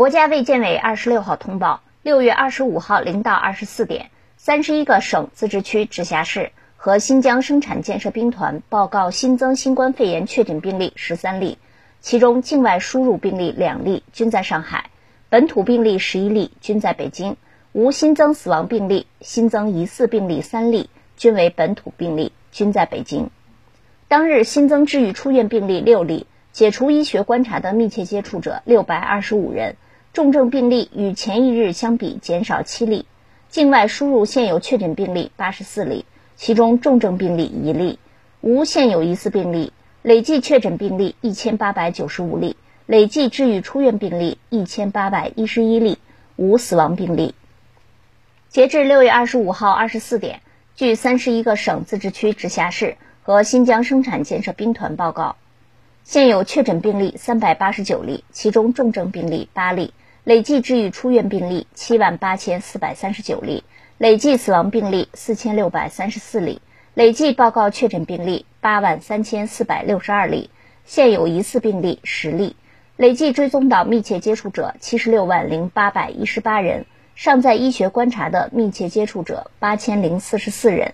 国家卫健委二十六号通报，六月二十五号零到二十四点，三十一个省、自治区、直辖市和新疆生产建设兵团报告新增新冠肺炎确诊病例十三例，其中境外输入病例两例，均在上海；本土病例十一例，均在北京；无新增死亡病例，新增疑似病例三例，均为本土病例，均在北京。当日新增治愈出院病例六例，解除医学观察的密切接触者六百二十五人。重症病例与前一日相比减少七例，境外输入现有确诊病例八十四例，其中重症病例一例，无现有疑似病例，累计确诊病例一千八百九十五例，累计治愈出院病例一千八百一十一例，无死亡病例。截至六月二十五号二十四点，据三十一个省、自治区、直辖市和新疆生产建设兵团报告，现有确诊病例三百八十九例，其中重症病例八例。累计治愈出院病例七万八千四百三十九例，累计死亡病例四千六百三十四例，累计报告确诊病例八万三千四百六十二例，现有疑似病例十例，累计追踪到密切接触者七十六万零八百一十八人，尚在医学观察的密切接触者八千零四十四人。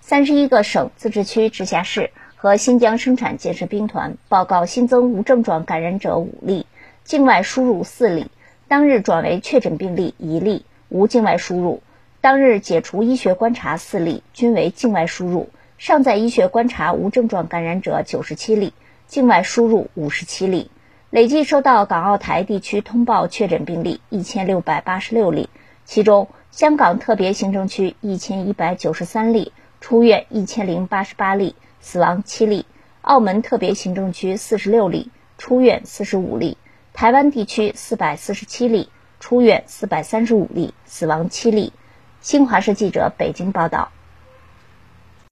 三十一个省、自治区、直辖市和新疆生产建设兵团报告新增无症状感染者五例，境外输入四例。当日转为确诊病例一例，无境外输入。当日解除医学观察四例，均为境外输入。尚在医学观察无症状感染者九十七例，境外输入五十七例。累计收到港澳台地区通报确诊病例一千六百八十六例，其中香港特别行政区一千一百九十三例，出院一千零八十八例，死亡七例；澳门特别行政区四十六例，出院四十五例。台湾地区四百四十七例，出院四百三十五例，死亡七例。新华社记者北京报道。